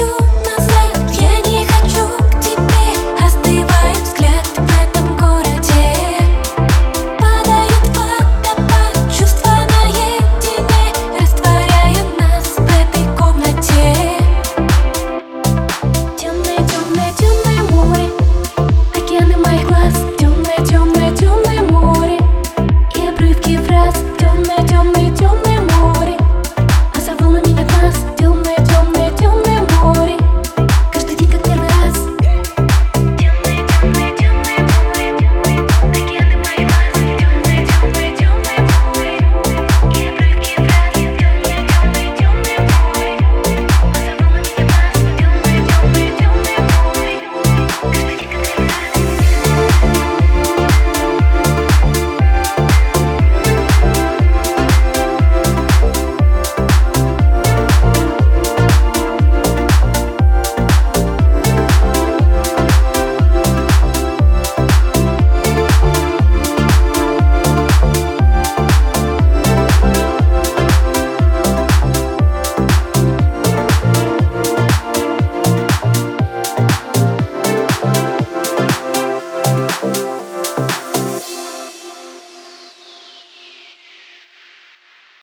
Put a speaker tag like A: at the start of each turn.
A: you.